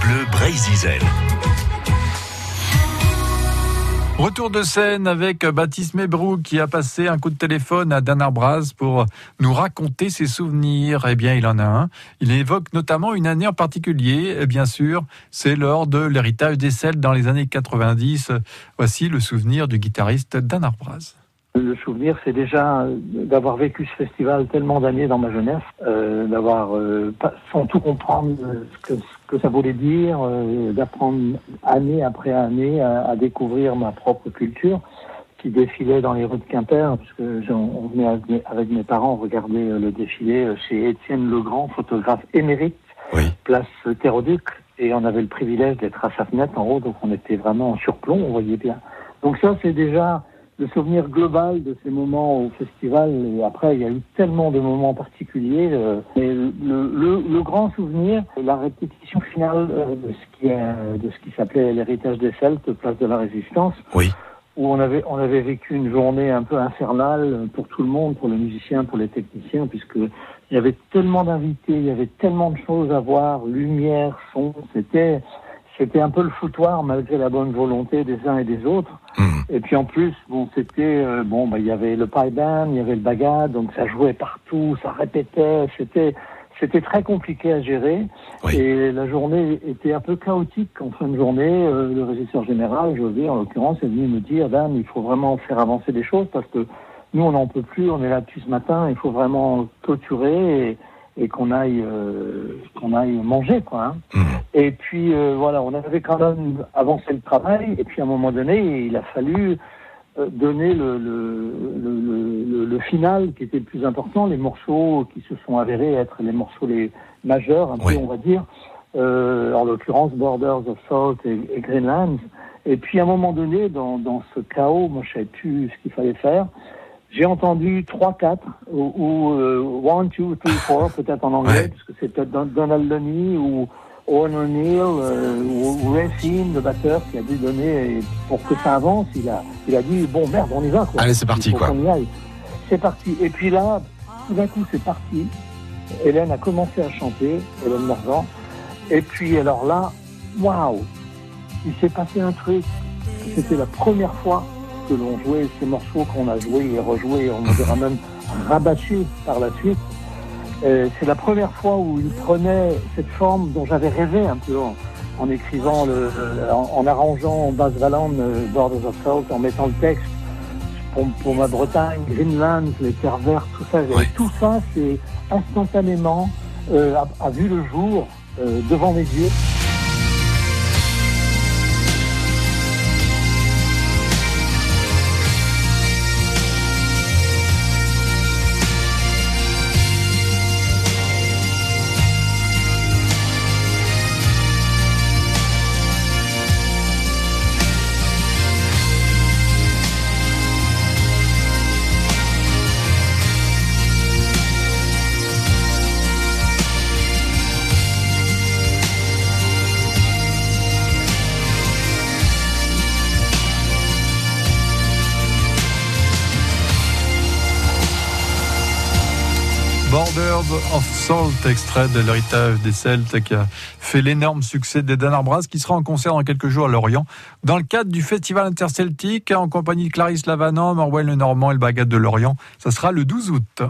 Bleu. Retour de scène avec Baptiste Mébrou qui a passé un coup de téléphone à Dan Arbraz pour nous raconter ses souvenirs. Eh bien, il en a un. Il évoque notamment une année en particulier. Bien sûr, c'est lors de l'héritage des Celtes dans les années 90. Voici le souvenir du guitariste Dan Arbraz. Le souvenir, c'est déjà euh, d'avoir vécu ce festival tellement d'années dans ma jeunesse, euh, d'avoir, euh, sans tout comprendre ce que, ce que ça voulait dire, euh, d'apprendre année après année à, à, découvrir ma propre culture qui défilait dans les rues de Quimper, puisque on venait avec mes parents regarder le défilé chez Étienne Legrand, photographe émérite, oui. place Théroduc, et on avait le privilège d'être à sa fenêtre en haut, donc on était vraiment en surplomb, on voyait bien. Donc ça, c'est déjà le souvenir global de ces moments au festival. Et après, il y a eu tellement de moments particuliers. Euh, mais le, le, le, grand souvenir, la répétition finale euh, de ce qui, de ce qui s'appelait l'héritage des Celtes, place de la Résistance. Oui. Où on avait, on avait vécu une journée un peu infernale pour tout le monde, pour les musiciens, pour les techniciens, puisque il y avait tellement d'invités, il y avait tellement de choses à voir, lumière, son, c'était, c'était un peu le foutoir malgré la bonne volonté des uns et des autres. Mmh. Et puis en plus, bon, c'était euh, bon, bah il y avait le pipe band, il y avait le bagad, donc ça jouait partout, ça répétait, c'était c'était très compliqué à gérer. Oui. Et la journée était un peu chaotique en fin de journée. Euh, le régisseur général, José en l'occurrence, est venu me dire, Dan, il faut vraiment faire avancer les choses parce que nous on n'en peut plus, on est là depuis ce matin, il faut vraiment clôturer. Et, et qu'on aille euh, qu'on aille manger quoi. Hein. Mmh. Et puis euh, voilà, on avait quand même avancé le travail et puis à un moment donné, il a fallu euh, donner le le, le, le, le, final qui était le plus important, les morceaux qui se sont avérés être les morceaux les majeurs, un oui. peu on va dire, euh, en l'occurrence Borders of Salt et, et, Greenlands. Et puis à un moment donné, dans, dans ce chaos, moi je savais plus ce qu'il fallait faire j'ai entendu 3-4 ou, ou euh, 1, 2, 3, 4 peut-être en anglais, ouais. parce que c'est peut-être Donald Lunny ou Owen O'Neill euh, ou, Finn, le batteur, qui a dû donner, pour que ça avance, il a, il a dit, bon merde, on y va. Quoi. Allez, c'est parti. Quoi. aille. C'est parti. Et puis là, tout d'un coup, c'est parti. Hélène a commencé à chanter, Hélène Morgan. Et puis alors là, waouh Il s'est passé un truc. C'était la première fois que l'on jouait ces morceaux qu'on a joués et rejoués, on dira même rabâchés par la suite. Euh, c'est la première fois où il prenait cette forme dont j'avais rêvé un peu en, en écrivant, le, en, en, arrangeant Bass Valland, euh, Borders of Salt, en mettant le texte pour, pour ma Bretagne, Greenland, les terres vertes, tout ça. Tout ça, c'est instantanément euh, a, a, vu le jour euh, devant mes yeux. Borders of Salt, extrait de l'héritage des Celtes qui a fait l'énorme succès des Dan Arbraz, qui sera en concert dans quelques jours à Lorient, dans le cadre du Festival interceltique, en compagnie de Clarisse Lavanant, Morwell Le Normand et le Bagat de Lorient. Ça sera le 12 août.